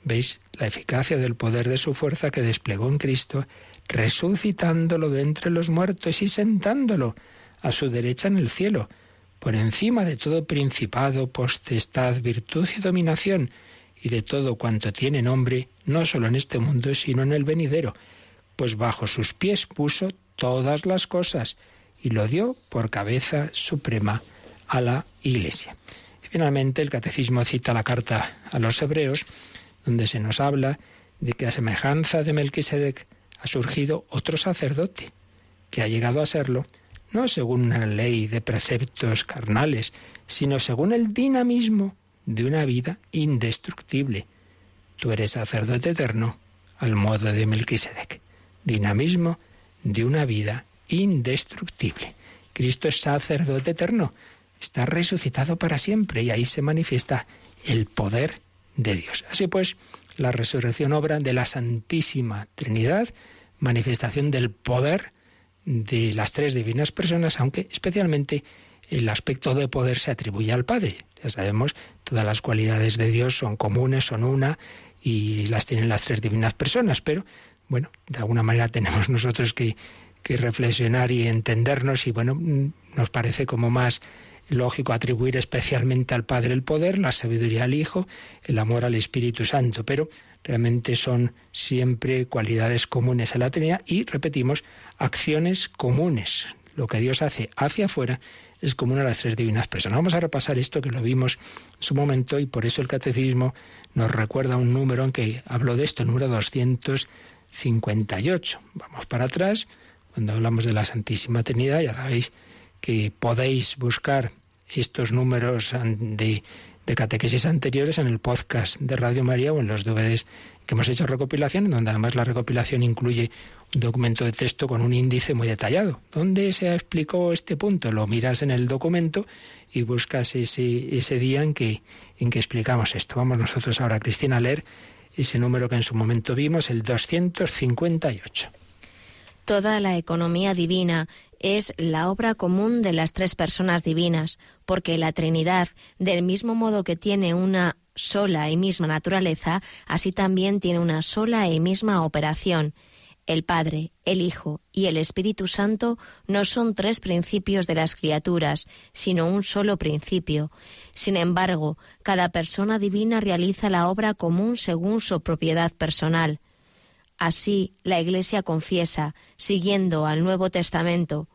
¿Veis la eficacia del poder de su fuerza que desplegó en Cristo, resucitándolo de entre los muertos y sentándolo a su derecha en el cielo, por encima de todo principado, postestad, virtud y dominación, y de todo cuanto tiene nombre, no solo en este mundo, sino en el venidero, pues bajo sus pies puso todas las cosas y lo dio por cabeza suprema a la Iglesia. finalmente el Catecismo cita la carta a los Hebreos, donde se nos habla de que a semejanza de Melquisedec ha surgido otro sacerdote, que ha llegado a serlo no según una ley de preceptos carnales, sino según el dinamismo de una vida indestructible. Tú eres sacerdote eterno al modo de Melquisedec. Dinamismo de una vida indestructible. Cristo es sacerdote eterno, está resucitado para siempre y ahí se manifiesta el poder de Dios. Así pues, la resurrección obra de la Santísima Trinidad, manifestación del poder de las tres divinas personas, aunque especialmente el aspecto de poder se atribuye al Padre. Ya sabemos, todas las cualidades de Dios son comunes, son una y las tienen las tres divinas personas, pero bueno, de alguna manera tenemos nosotros que, reflexionar y entendernos y bueno, mm, nos parece como más lógico atribuir especialmente al Padre el poder, la sabiduría al Hijo, el amor al Espíritu Santo, pero realmente son siempre cualidades comunes a la Trinidad y, repetimos, acciones comunes. Lo que Dios hace hacia afuera es común a las tres divinas personas. Vamos a repasar esto que lo vimos en su momento y por eso el catecismo nos recuerda un número en que habló de esto, el número 200 58. Vamos para atrás. Cuando hablamos de la Santísima Trinidad, ya sabéis que podéis buscar estos números de, catequesis anteriores en el podcast de Radio María o en los DVDs que hemos hecho recopilación, donde además la recopilación incluye un documento de texto con un índice muy detallado. ¿Dónde se explicó este punto? Lo miras en el documento y buscas ese, ese día en que, en que explicamos esto. Vamos nosotros ahora, Cristina, a leer ese número que en su momento vimos, el 258. Toda la economía divina es la obra común de las tres personas divinas, porque la Trinidad, del mismo modo que tiene una sola y misma naturaleza, así también tiene una sola y misma operación. El Padre, el Hijo y el Espíritu Santo no son tres principios de las criaturas, sino un solo principio. Sin embargo, cada persona divina realiza la obra común según su propiedad personal. Así, la Iglesia confiesa, siguiendo al Nuevo Testamento,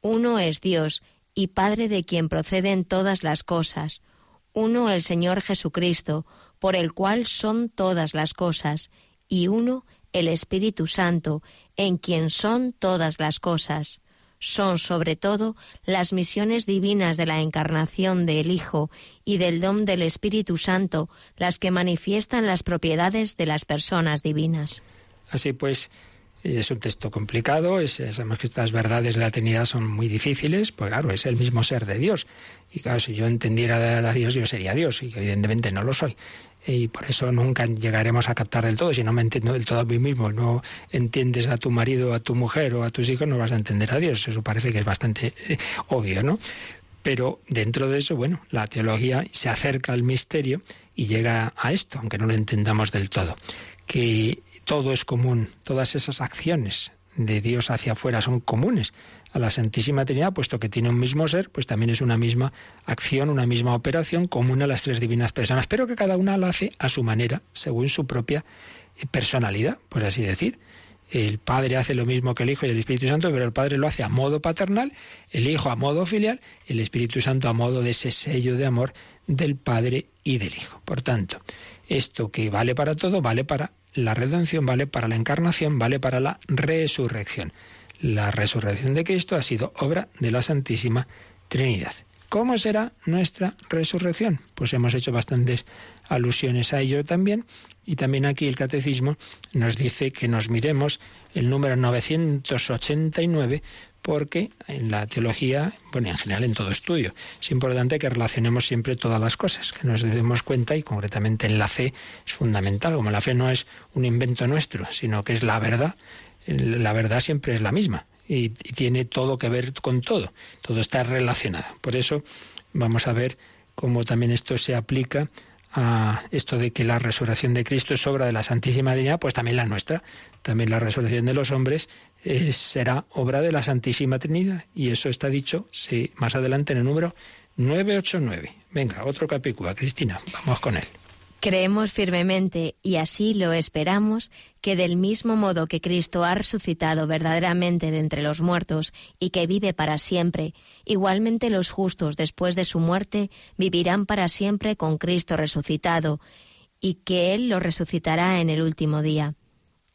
uno es Dios y Padre de quien proceden todas las cosas, uno el Señor Jesucristo, por el cual son todas las cosas, y uno el Espíritu Santo, en quien son todas las cosas. Son sobre todo las misiones divinas de la encarnación del Hijo y del don del Espíritu Santo las que manifiestan las propiedades de las personas divinas. Así pues, es un texto complicado, es, sabemos que estas verdades de la Trinidad son muy difíciles, pues claro, es el mismo ser de Dios. Y claro, si yo entendiera a Dios, yo sería Dios, y evidentemente no lo soy. Y por eso nunca llegaremos a captar del todo. Si no me entiendo del todo a mí mismo, no entiendes a tu marido, a tu mujer o a tus hijos, no vas a entender a Dios. Eso parece que es bastante eh, obvio, ¿no? Pero dentro de eso, bueno, la teología se acerca al misterio y llega a esto, aunque no lo entendamos del todo, que todo es común, todas esas acciones de Dios hacia afuera son comunes a la Santísima Trinidad, puesto que tiene un mismo ser, pues también es una misma acción, una misma operación común a las tres divinas personas, pero que cada una la hace a su manera, según su propia eh, personalidad, por así decir. El Padre hace lo mismo que el Hijo y el Espíritu Santo, pero el Padre lo hace a modo paternal, el Hijo a modo filial, el Espíritu Santo a modo de ese sello de amor del Padre y del Hijo. Por tanto, esto que vale para todo, vale para la redención, vale para la encarnación, vale para la resurrección. La resurrección de Cristo ha sido obra de la Santísima Trinidad. ¿Cómo será nuestra resurrección? Pues hemos hecho bastantes alusiones a ello también. Y también aquí el catecismo nos dice que nos miremos el número 989 porque en la teología, bueno, en general en todo estudio, es importante que relacionemos siempre todas las cosas, que nos demos cuenta y concretamente en la fe es fundamental, como la fe no es un invento nuestro, sino que es la verdad, la verdad siempre es la misma y, tiene todo que ver con todo, todo está relacionado. Por eso vamos a ver cómo también esto se aplica a esto de que la resurrección de Cristo es obra de la Santísima Trinidad, pues también la nuestra. También la resurrección de los hombres eh, será obra de la Santísima Trinidad. Y eso está dicho sí, más adelante en el número 989. Venga, otro capítulo. Cristina, vamos con él. Creemos firmemente, y así lo esperamos, que del mismo modo que Cristo ha resucitado verdaderamente de entre los muertos y que vive para siempre, igualmente los justos después de su muerte vivirán para siempre con Cristo resucitado, y que Él los resucitará en el último día.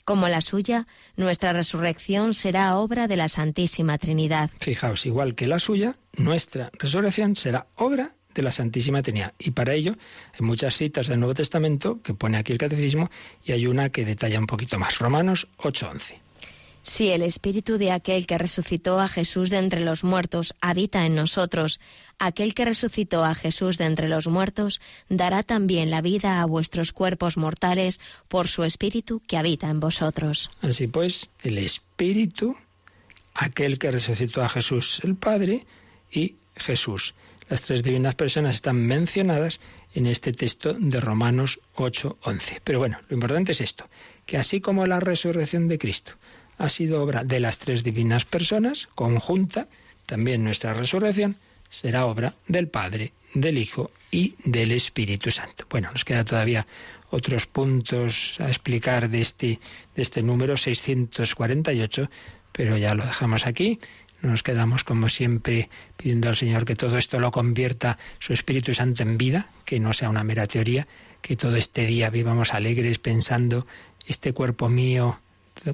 Como la suya, nuestra resurrección será obra de la Santísima Trinidad. Fijaos, igual que la suya, nuestra resurrección será obra de la Santísima Trinidad. Y para ello hay muchas citas del Nuevo Testamento que pone aquí el Catecismo y hay una que detalla un poquito más. Romanos 8:11. Si el espíritu de aquel que resucitó a Jesús de entre los muertos habita en nosotros, aquel que resucitó a Jesús de entre los muertos dará también la vida a vuestros cuerpos mortales por su espíritu que habita en vosotros. Así pues, el espíritu, aquel que resucitó a Jesús el Padre y Jesús. Las tres divinas personas están mencionadas en este texto de Romanos 8:11. Pero bueno, lo importante es esto, que así como la resurrección de Cristo ha sido obra de las tres divinas personas, conjunta, también nuestra resurrección será obra del Padre, del Hijo y del Espíritu Santo. Bueno, nos queda todavía otros puntos a explicar de este, de este número 648, pero ya lo dejamos aquí. Nos quedamos, como siempre, pidiendo al Señor que todo esto lo convierta su Espíritu Santo en vida, que no sea una mera teoría, que todo este día vivamos alegres pensando, este cuerpo mío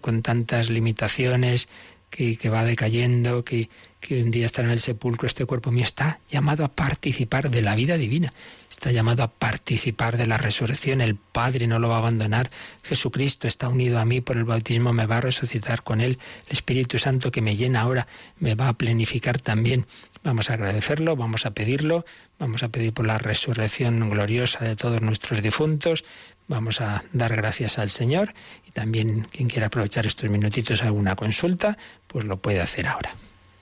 con tantas limitaciones, que, que va decayendo, que, que un día estará en el sepulcro, este cuerpo mío está llamado a participar de la vida divina, está llamado a participar de la resurrección, el Padre no lo va a abandonar, Jesucristo está unido a mí por el bautismo, me va a resucitar con él, el Espíritu Santo que me llena ahora me va a plenificar también. Vamos a agradecerlo, vamos a pedirlo, vamos a pedir por la resurrección gloriosa de todos nuestros difuntos, Vamos a dar gracias al Señor y también quien quiera aprovechar estos minutitos alguna consulta, pues lo puede hacer ahora.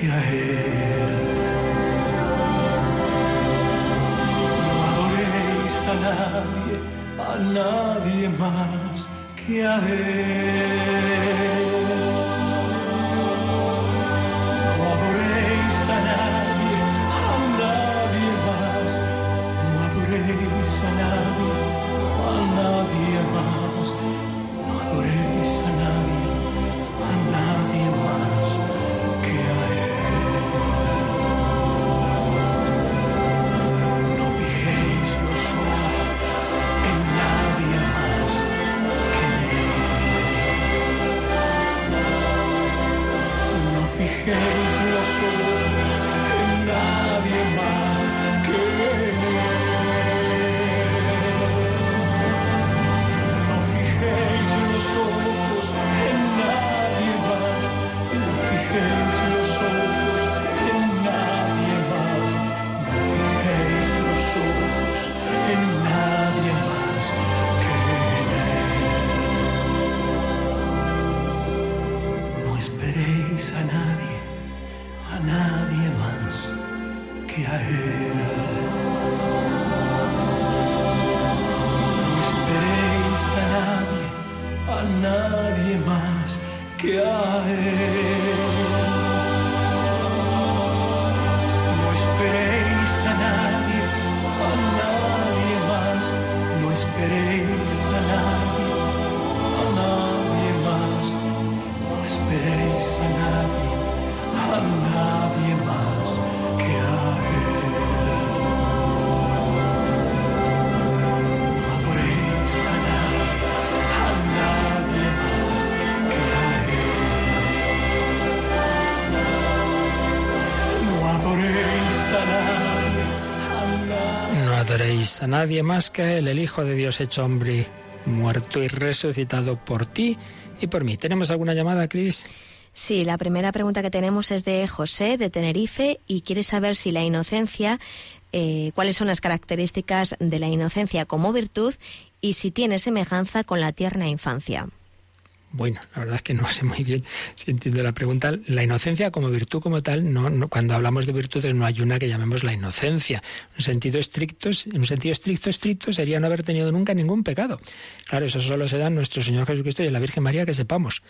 que a Él. No adoréis a nadie, a nadie más que a Él. A nadie más que Él, el Hijo de Dios hecho hombre, muerto y resucitado por ti y por mí. ¿Tenemos alguna llamada, Cris? Sí, la primera pregunta que tenemos es de José, de Tenerife, y quiere saber si la inocencia, eh, cuáles son las características de la inocencia como virtud y si tiene semejanza con la tierna infancia. Bueno, la verdad es que no sé muy bien si entiendo la pregunta. La inocencia como virtud como tal, no, no- cuando hablamos de virtudes no hay una que llamemos la inocencia. En un sentido estricto, en un sentido estricto, estricto sería no haber tenido nunca ningún pecado. Claro, eso solo se da en nuestro Señor Jesucristo y en la Virgen María que sepamos.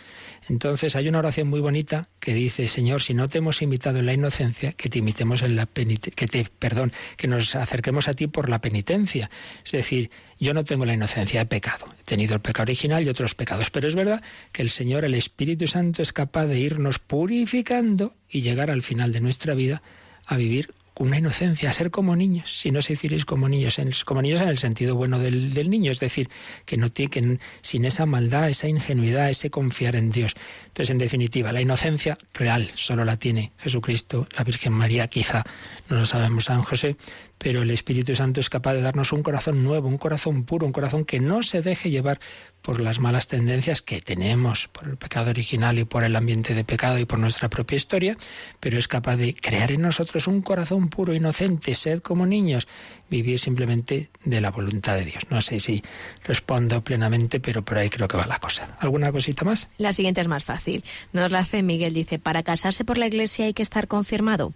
Entonces hay una oración muy bonita que dice, Señor, si no te hemos imitado en la inocencia, que te imitemos en la que te, perdón, que nos acerquemos a ti por la penitencia. Es decir, yo no tengo la inocencia, he pecado. He tenido el pecado original y otros pecados. Pero es verdad que el Señor, el Espíritu Santo, es capaz de irnos purificando y llegar al final de nuestra vida a vivir una inocencia, a ser como niños, si no se hicierais como niños, en, como niños en el sentido bueno del, del niño, es decir, que no ti- que n- sin esa maldad, esa ingenuidad, ese confiar en Dios. Entonces, en definitiva, la inocencia real solo la tiene Jesucristo, la Virgen María, quizá no lo sabemos San José, pero el Espíritu Santo es capaz de darnos un corazón nuevo, un corazón puro, un corazón que no se deje llevar por las malas tendencias que tenemos, por el pecado original y por el ambiente de pecado y por nuestra propia historia, pero es capaz de crear en nosotros un corazón puro, inocente, sed como niños, vivir simplemente de la voluntad de Dios. No sé si respondo plenamente, pero por ahí creo que va la cosa. ¿Alguna cosita más? La siguiente es más fácil. Nos la hace Miguel, dice, ¿para casarse por la iglesia hay que estar confirmado?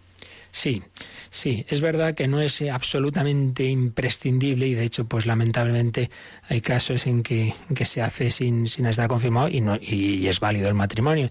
Sí, Sí, es verdad que no es absolutamente imprescindible y de hecho, pues lamentablemente hay casos en que, que se hace sin, sin estar confirmado y, no, y es válido el matrimonio.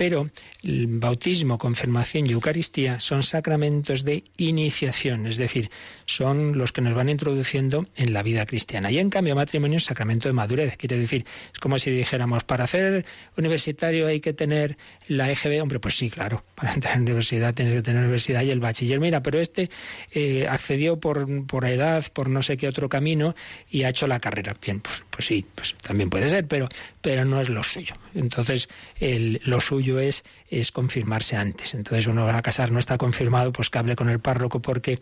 Pero el bautismo, confirmación y Eucaristía son sacramentos de iniciación, es decir, son los que nos van introduciendo en la vida cristiana. Y en cambio, matrimonio es sacramento de madurez, quiere decir, es como si dijéramos, para hacer universitario hay que tener la EGB, hombre, pues sí, claro, para entrar en universidad tienes que tener universidad y el bachiller. Mira, pero este eh, accedió por, por edad, por no sé qué otro camino y ha hecho la carrera. Bien, pues, pues sí, pues también puede ser, pero, pero no es lo suyo. Entonces, el, lo suyo es, es confirmarse antes. Entonces uno va a casar, no está confirmado, pues que hable con el párroco porque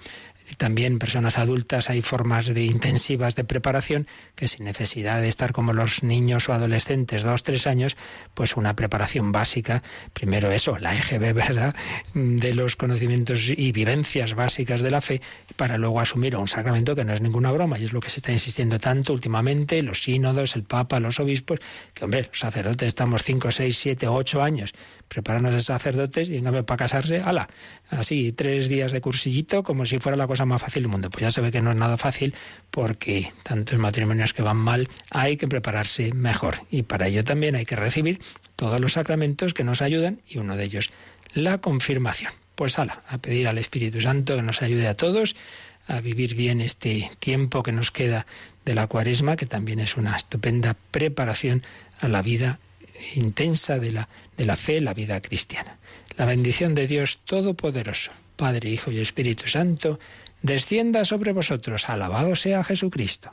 también personas adultas hay formas de intensivas de preparación que sin necesidad de estar como los niños o adolescentes, dos, tres años, pues una preparación básica, primero eso, la EGB, ¿verdad?, de los conocimientos y vivencias básicas de la fe, para luego asumir un sacramento que no es ninguna broma, y es lo que se está insistiendo tanto últimamente, los sínodos, el Papa, los obispos, que hombre, los sacerdotes estamos cinco, seis, siete, ocho años prepararnos de sacerdotes y en cambio para casarse, ala, así, tres días de cursillito como si fuera la cosa más fácil del mundo. Pues ya se ve que no es nada fácil porque tantos matrimonios que van mal hay que prepararse mejor y para ello también hay que recibir todos los sacramentos que nos ayudan y uno de ellos la confirmación. Pues ala, a pedir al Espíritu Santo que nos ayude a todos a vivir bien este tiempo que nos queda de la cuaresma, que también es una estupenda preparación a la vida intensa de la, de la fe, la vida cristiana. La bendición de Dios Todopoderoso, Padre, Hijo y Espíritu Santo, descienda sobre vosotros. Alabado sea Jesucristo.